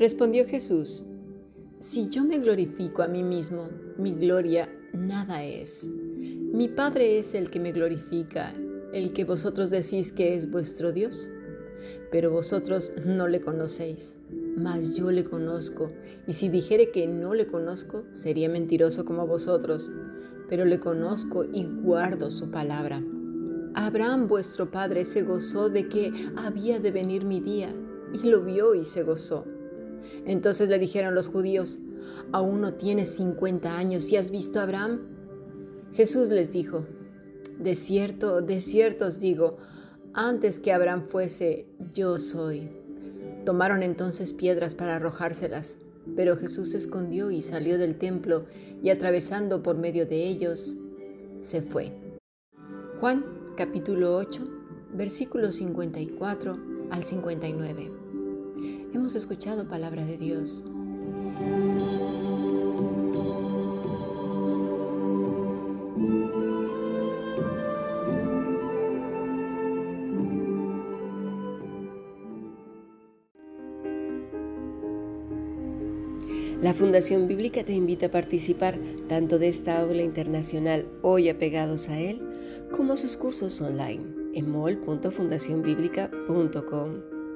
Respondió Jesús, Si yo me glorifico a mí mismo, mi gloria nada es. Mi Padre es el que me glorifica, el que vosotros decís que es vuestro Dios. Pero vosotros no le conocéis, mas yo le conozco, y si dijere que no le conozco, sería mentiroso como vosotros, pero le conozco y guardo su palabra. Abraham vuestro padre se gozó de que había de venir mi día, y lo vio y se gozó. Entonces le dijeron los judíos, ¿aún no tienes cincuenta años y has visto a Abraham? Jesús les dijo, de cierto, de cierto os digo, antes que Abraham fuese, yo soy. Tomaron entonces piedras para arrojárselas, pero Jesús se escondió y salió del templo y atravesando por medio de ellos, se fue. Juan capítulo 8, versículos 54 al 59. Hemos escuchado palabra de Dios. La Fundación Bíblica te invita a participar tanto de esta aula internacional hoy apegados a él, como sus cursos online en mol.fundacionbiblica.com.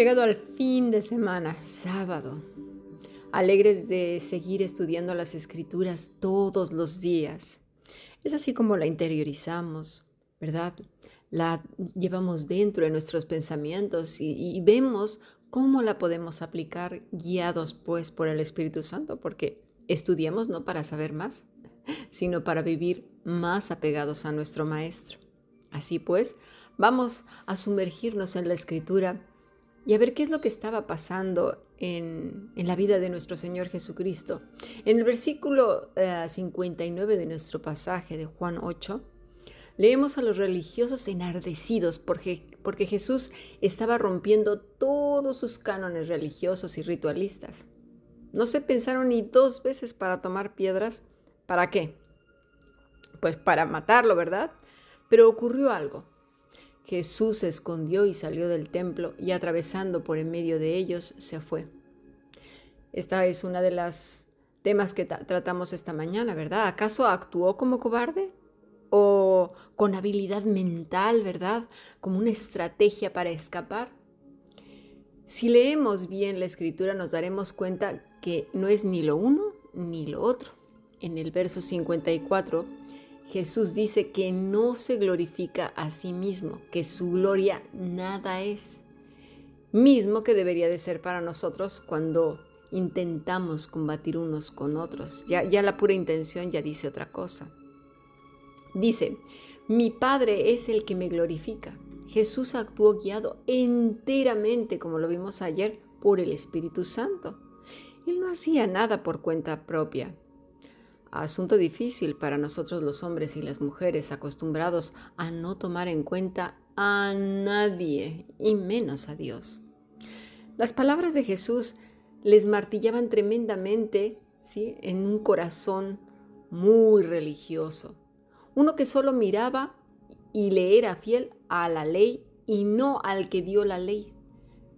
Llegado al fin de semana, sábado, alegres de seguir estudiando las escrituras todos los días. Es así como la interiorizamos, ¿verdad? La llevamos dentro de nuestros pensamientos y, vemos cómo la podemos aplicar guiados pues por el Espíritu Santo, porque estudiamos no para saber más, sino para vivir más apegados a nuestro Maestro. Así pues, vamos a sumergirnos en la escritura y a ver qué es lo que estaba pasando en, la vida de nuestro Señor Jesucristo. En el versículo 59 eh, de nuestro pasaje de Juan 8, leemos a los religiosos enardecidos porque, porque Jesús estaba rompiendo todos sus cánones religiosos y ritualistas. No se pensaron ni dos veces para tomar piedras. ¿Para qué? Pues para matarlo, ¿verdad? Pero ocurrió algo. Jesús se escondió y salió del templo y atravesando por en medio de ellos se fue. Esta es una de las temas que tratamos esta mañana, ¿verdad? ¿Acaso actuó como cobarde? ¿O con habilidad mental, ¿verdad? Como una estrategia para escapar. Si leemos bien la escritura nos daremos cuenta que no es ni lo uno ni lo otro. En el verso 54 Jesús dice que no se glorifica a sí mismo, que su gloria nada es. Mismo que debería de ser para nosotros cuando intentamos combatir unos con otros. Ya, ya la pura intención ya dice otra cosa. Dice, mi Padre es el que me glorifica. Jesús actuó guiado enteramente, como lo vimos ayer, por el Espíritu Santo. Él no hacía nada por cuenta propia. Asunto difícil para nosotros los hombres y las mujeres acostumbrados a no tomar en cuenta a nadie y menos a Dios. Las palabras de Jesús les martillaban tremendamente ¿sí? en un corazón muy religioso, uno que solo miraba y le era fiel a la ley y no al que dio la ley,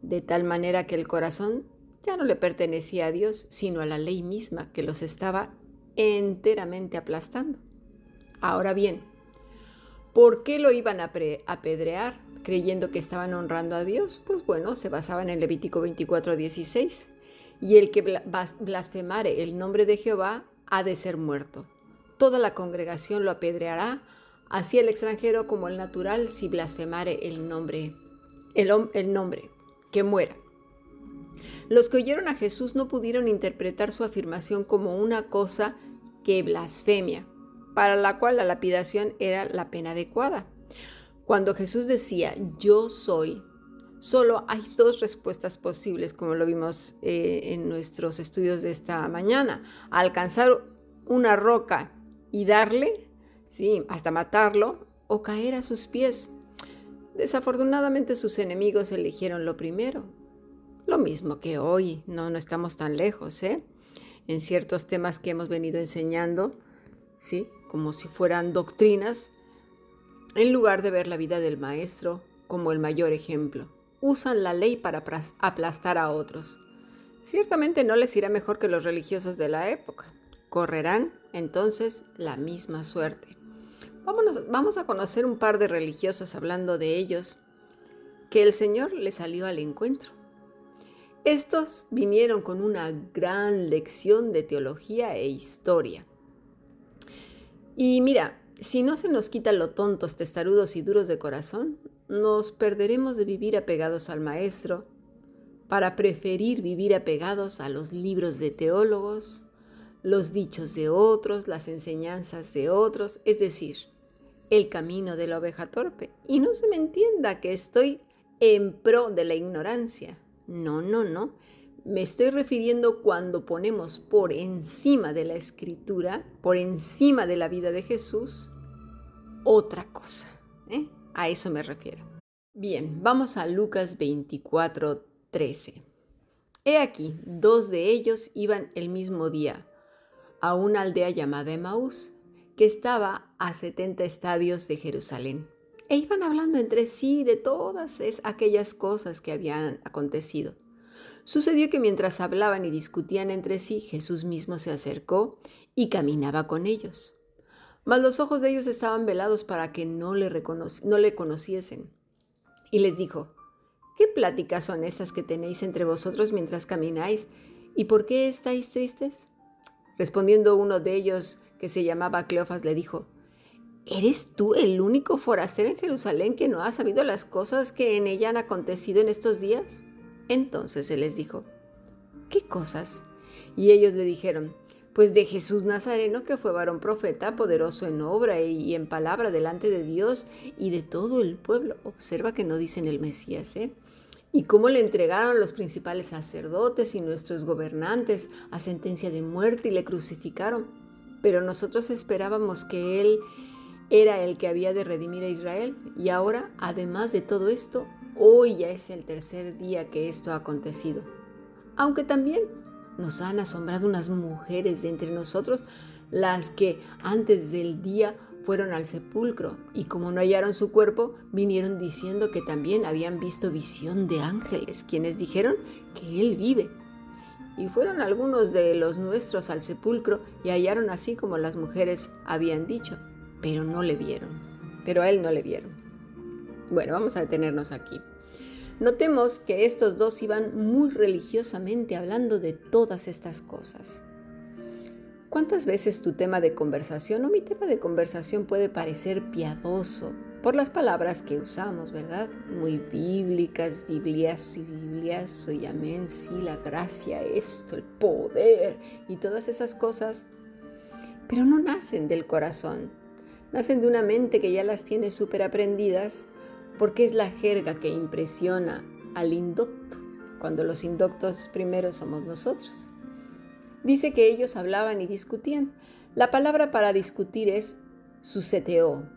de tal manera que el corazón ya no le pertenecía a Dios, sino a la ley misma que los estaba enteramente aplastando. Ahora bien, ¿por qué lo iban a apedrear creyendo que estaban honrando a Dios? Pues bueno, se basaba en Levítico 24, 16. Y el que blasfemare el nombre de Jehová ha de ser muerto. Toda la congregación lo apedreará, así el extranjero como el natural, si blasfemare el nombre, el, el nombre, que muera. Los que oyeron a Jesús no pudieron interpretar su afirmación como una cosa que blasfemia, para la cual la lapidación era la pena adecuada. Cuando Jesús decía, yo soy, Solo hay dos respuestas posibles, como lo vimos eh, en nuestros estudios de esta mañana. Alcanzar una roca y darle, sí, hasta matarlo, o caer a sus pies. Desafortunadamente sus enemigos eligieron lo primero. Lo mismo que hoy, no, no estamos tan lejos, ¿eh? En ciertos temas que hemos venido enseñando, ¿sí? Como si fueran doctrinas, en lugar de ver la vida del maestro como el mayor ejemplo usan la ley para aplastar a otros. Ciertamente no les irá mejor que los religiosos de la época. Correrán entonces la misma suerte. vamos a conocer un par de religiosos hablando de ellos, que el Señor les salió al encuentro. Estos vinieron con una gran lección de teología e historia. Y mira, si no se nos quita lo tontos, testarudos y duros de corazón, nos perderemos de vivir apegados al Maestro para preferir vivir apegados a los libros de teólogos, los dichos de otros, las enseñanzas de otros, es decir, el camino de la oveja torpe. Y no se me entienda que estoy en pro de la ignorancia. No, no, no. Me estoy refiriendo cuando ponemos por encima de la escritura, por encima de la vida de Jesús, otra cosa. ¿eh? A eso me refiero. Bien, vamos a Lucas 24, 13. He aquí, dos de ellos iban el mismo día a una aldea llamada Emaús, que estaba a 70 estadios de Jerusalén. E iban hablando entre sí de todas aquellas cosas que habían acontecido. Sucedió que mientras hablaban y discutían entre sí, Jesús mismo se acercó y caminaba con ellos. Mas los ojos de ellos estaban velados para que no le, no le conociesen. Y les dijo, ¿qué pláticas son estas que tenéis entre vosotros mientras camináis? ¿Y por qué estáis tristes? Respondiendo uno de ellos, que se llamaba Cleofas, le dijo, ¿Eres tú el único forastero en Jerusalén que no ha sabido las cosas que en ella han acontecido en estos días? Entonces él les dijo, ¿qué cosas? Y ellos le dijeron, pues de Jesús Nazareno, que fue varón profeta, poderoso en obra y en palabra delante de Dios y de todo el pueblo. Observa que no dicen el Mesías, ¿eh? Y cómo le entregaron los principales sacerdotes y nuestros gobernantes a sentencia de muerte y le crucificaron. Pero nosotros esperábamos que Él era el que había de redimir a Israel. Y ahora, además de todo esto, hoy ya es el tercer día que esto ha acontecido. Aunque también nos han asombrado unas mujeres de entre nosotros, las que antes del día fueron al sepulcro y como no hallaron su cuerpo, vinieron diciendo que también habían visto visión de ángeles, quienes dijeron que Él vive. Y fueron algunos de los nuestros al sepulcro y hallaron así como las mujeres habían dicho, pero no le vieron, pero a Él no le vieron. Bueno, vamos a detenernos aquí. Notemos que estos dos iban muy religiosamente hablando de todas estas cosas. ¿Cuántas veces tu tema de conversación o mi tema de conversación puede parecer piadoso por las palabras que usamos, verdad? Muy bíblicas, biblias y biblias, y amén, sí, la gracia, esto, el poder y todas esas cosas, pero no nacen del corazón, nacen de una mente que ya las tiene súper aprendidas porque es la jerga que impresiona al indocto, cuando los indoctos primero somos nosotros. Dice que ellos hablaban y discutían. La palabra para discutir es suseteo,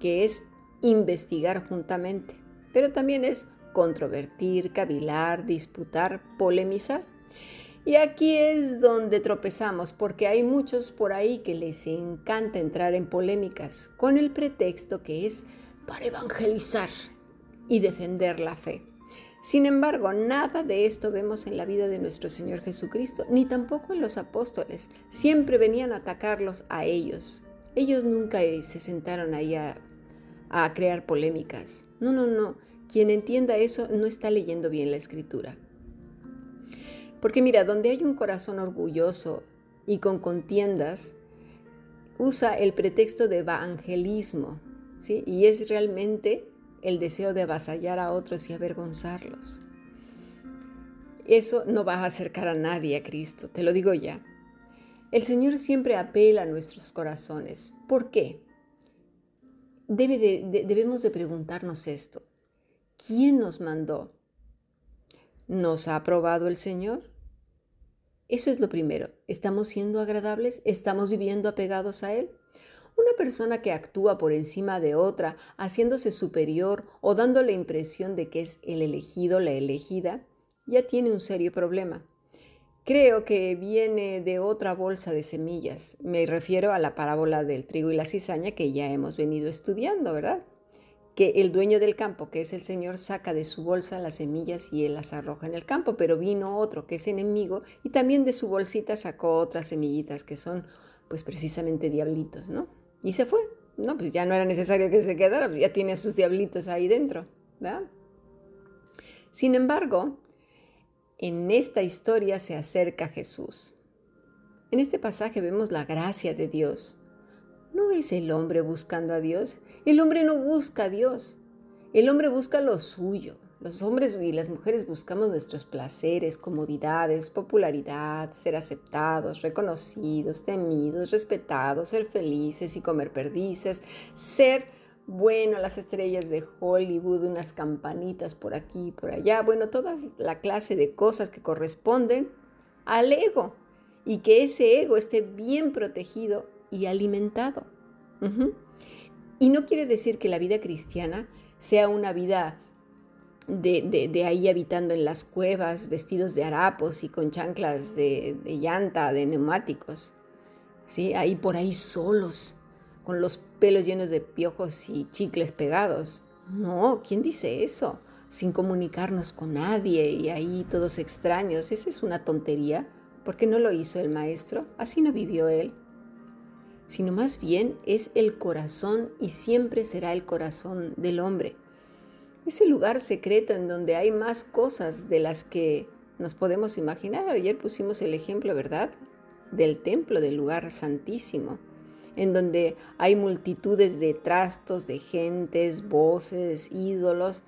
que es investigar juntamente, pero también es controvertir, cavilar, disputar, polemizar. Y aquí es donde tropezamos, porque hay muchos por ahí que les encanta entrar en polémicas, con el pretexto que es para evangelizar y defender la fe. Sin embargo, nada de esto vemos en la vida de nuestro Señor Jesucristo, ni tampoco en los apóstoles. Siempre venían a atacarlos a ellos. Ellos nunca se sentaron ahí a, a crear polémicas. No, no, no. Quien entienda eso no está leyendo bien la escritura. Porque mira, donde hay un corazón orgulloso y con contiendas, usa el pretexto de evangelismo, y es realmente el deseo de avasallar a otros y avergonzarlos. Eso no va a acercar a nadie a Cristo, te lo digo ya. El Señor siempre apela a nuestros corazones. ¿Por qué? debemos de preguntarnos esto. ¿Quién nos mandó ¿Nos ha aprobado el Señor? Eso es lo primero. ¿Estamos siendo agradables? ¿Estamos viviendo apegados a Él? Una persona que actúa por encima de otra, haciéndose superior o dando la impresión de que es el elegido, la elegida, ya tiene un serio problema. Creo que viene de otra bolsa de semillas. Me refiero a la parábola del trigo y la cizaña que ya hemos venido estudiando, ¿verdad? Que el dueño del campo, que es el Señor, saca de su bolsa las semillas y él las arroja en el campo, pero vino otro que es enemigo y también de su bolsita sacó otras semillitas que son pues precisamente diablitos, ¿no? Y se fue. No, pues ya no era necesario que se quedara, pues ya tiene a sus diablitos ahí dentro, ¿verdad? Sin embargo, en esta historia se acerca Jesús. En este pasaje vemos la gracia de Dios. No es el hombre buscando a Dios, el hombre no busca a Dios, el hombre busca lo suyo, los hombres y las mujeres buscamos nuestros placeres, comodidades, popularidad, ser aceptados, reconocidos, temidos, respetados, ser felices y comer perdices, ser, bueno, las estrellas de Hollywood, unas campanitas por aquí y por allá, bueno, toda la clase de cosas que corresponden al ego y que ese ego esté bien protegido y alimentado. Y no quiere decir que la vida cristiana sea una vida de, ahí habitando en las cuevas, vestidos de harapos y con chanclas de, llanta, de neumáticos. ¿sí? Ahí por ahí solos, con los pelos llenos de piojos y chicles pegados. No, ¿quién dice eso? Sin comunicarnos con nadie y ahí todos extraños. Esa es una tontería. ¿Por qué no lo hizo el maestro? Así no vivió él. Sino más bien es el corazón y siempre será el corazón del hombre ese lugar secreto en donde hay más cosas de las que nos podemos imaginar. Ayer pusimos el ejemplo, ¿verdad? Del templo, del lugar santísimo, en donde hay multitudes de trastos, de gentes, voces, ídolos,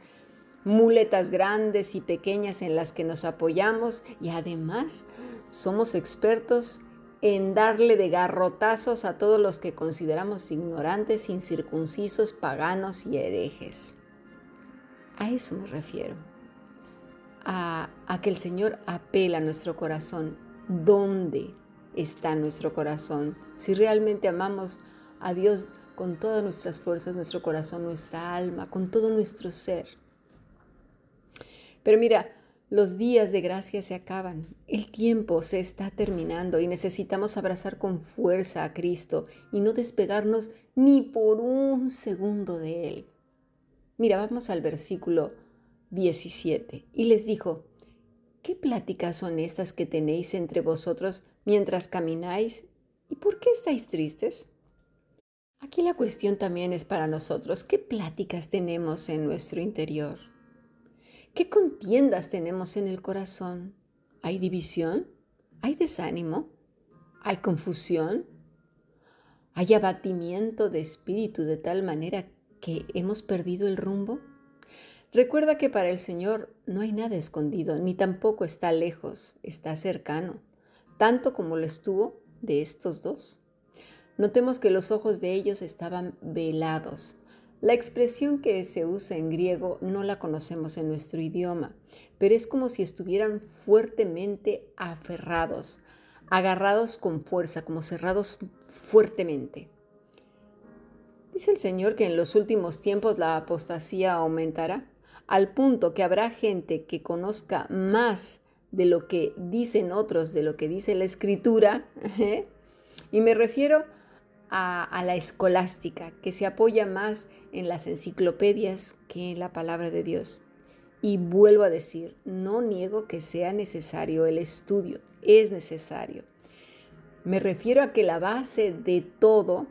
muletas grandes y pequeñas en las que nos apoyamos y además somos expertos en darle de garrotazos a todos los que consideramos ignorantes, incircuncisos, paganos y herejes. A eso me refiero. A, que el Señor apela a nuestro corazón. ¿Dónde está nuestro corazón? Si realmente amamos a Dios con todas nuestras fuerzas, nuestro corazón, nuestra alma, con todo nuestro ser. Pero mira, los días de gracia se acaban, el tiempo se está terminando y necesitamos abrazar con fuerza a Cristo y no despegarnos ni por un segundo de Él. Mira, vamos al versículo 17. Y les dijo, ¿qué pláticas son estas que tenéis entre vosotros mientras camináis? ¿Y por qué estáis tristes? Aquí la cuestión también es para nosotros, ¿qué pláticas tenemos en nuestro interior? ¿Qué contiendas tenemos en el corazón? ¿Hay división? ¿Hay desánimo? ¿Hay confusión? ¿Hay abatimiento de espíritu de tal manera que hemos perdido el rumbo? Recuerda que para el Señor no hay nada escondido, ni tampoco está lejos, está cercano, tanto como lo estuvo de estos dos. Notemos que los ojos de ellos estaban velados. La expresión que se usa en griego no la conocemos en nuestro idioma, pero es como si estuvieran fuertemente aferrados, agarrados con fuerza, como cerrados fuertemente. Dice el Señor que en los últimos tiempos la apostasía aumentará, al punto que habrá gente que conozca más de lo que dicen otros, de lo que dice la escritura, ¿eh? y me refiero a, la escolástica, que se apoya más en las enciclopedias que en la palabra de Dios. Y vuelvo a decir, no niego que sea necesario el estudio, es necesario. Me refiero a que la base de todo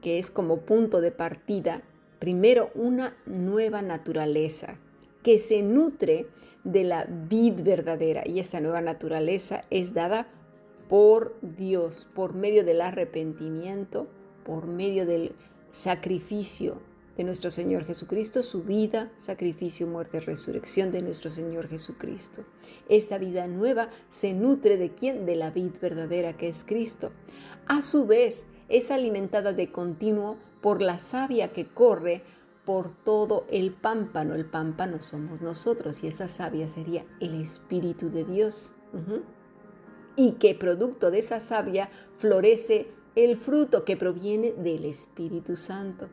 que es como punto de partida, primero una nueva naturaleza que se nutre de la vid verdadera y esta nueva naturaleza es dada por Dios, por medio del arrepentimiento, por medio del sacrificio de nuestro Señor Jesucristo, su vida, sacrificio, muerte, resurrección de nuestro Señor Jesucristo. Esta vida nueva se nutre de quién? De la vid verdadera que es Cristo. A su vez, es alimentada de continuo por la savia que corre por todo el pámpano. El pámpano somos nosotros y esa savia sería el Espíritu de Dios. Y que producto de esa savia florece el fruto que proviene del Espíritu Santo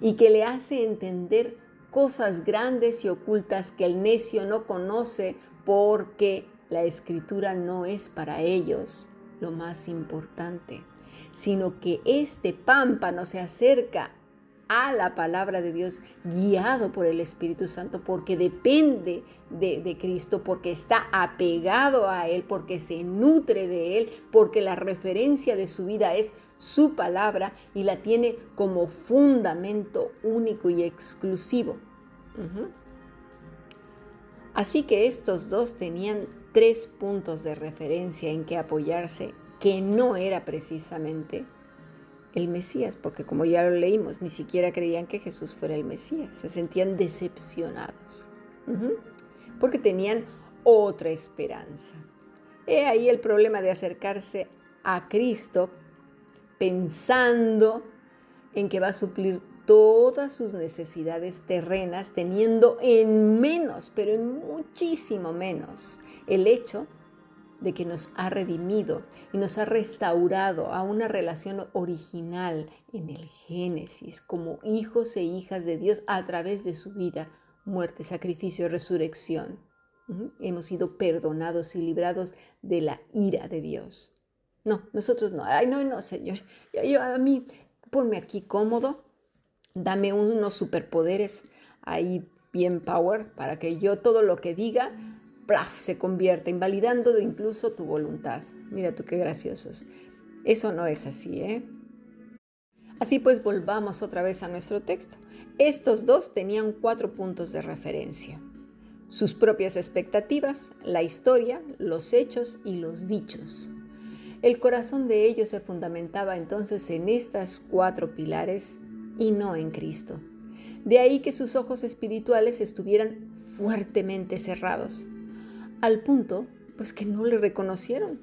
y que le hace entender cosas grandes y ocultas que el necio no conoce porque la escritura no es para ellos lo más importante, sino que este pámpano se acerca a la palabra de Dios guiado por el Espíritu Santo porque depende de, Cristo, porque está apegado a Él, porque se nutre de Él, porque la referencia de su vida es su palabra y la tiene como fundamento único y exclusivo. Así que estos dos tenían tres puntos de referencia en que apoyarse, que no era precisamente el Mesías, porque como ya lo leímos, ni siquiera creían que Jesús fuera el Mesías, se sentían decepcionados, porque tenían otra esperanza. He ahí el problema de acercarse a Cristo pensando en que va a suplir todas sus necesidades terrenas, teniendo en menos, pero en muchísimo menos, el hecho de que nos ha redimido y nos ha restaurado a una relación original en el Génesis como hijos e hijas de Dios a través de su vida, muerte, sacrificio resurrección. Hemos sido perdonados y librados de la ira de Dios. No, nosotros no. Ay, no, no, Señor. Yo, a mí, ponme aquí cómodo, dame unos superpoderes ahí bien power para que yo todo lo que diga se convierta, invalidando incluso tu voluntad. Mira tú qué graciosos. Eso no es así, ¿eh? Así pues, volvamos otra vez a nuestro texto. Estos dos tenían cuatro puntos de referencia. Sus propias expectativas, la historia, los hechos y los dichos. El corazón de ellos se fundamentaba entonces en estas cuatro pilares y no en Cristo. De ahí que sus ojos espirituales estuvieran fuertemente cerrados, al punto pues que no le reconocieron.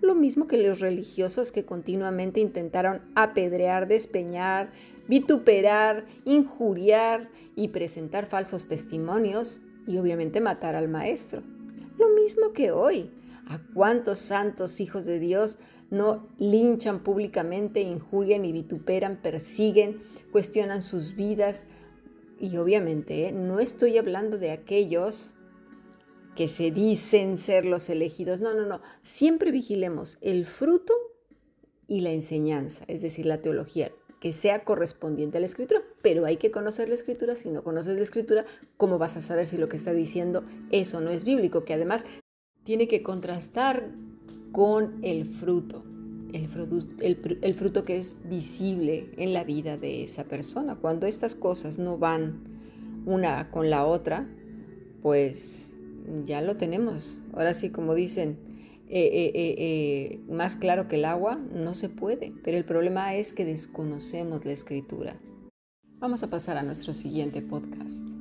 Lo mismo que los religiosos que continuamente intentaron apedrear, despeñar, vituperar, injuriar y presentar falsos testimonios y obviamente matar al maestro. Lo mismo que hoy. ¿A cuántos santos hijos de Dios no linchan públicamente, injurian y vituperan, persiguen, cuestionan sus vidas? Y obviamente ¿eh? no estoy hablando de aquellos que se dicen ser los elegidos. No, no, no. Siempre vigilemos el fruto y la enseñanza, es decir, la teología, que sea correspondiente a la escritura. Pero hay que conocer la escritura. Si no conoces la escritura, ¿cómo vas a saber si lo que está diciendo eso no es bíblico? Que además tiene que contrastar con el fruto. El fruto, el fruto que es visible en la vida de esa persona. Cuando estas cosas no van una con la otra, pues ya lo tenemos. Ahora sí, como dicen, eh, eh, eh, más claro que el agua, no se puede. Pero el problema es que desconocemos la escritura. Vamos a pasar a nuestro siguiente podcast.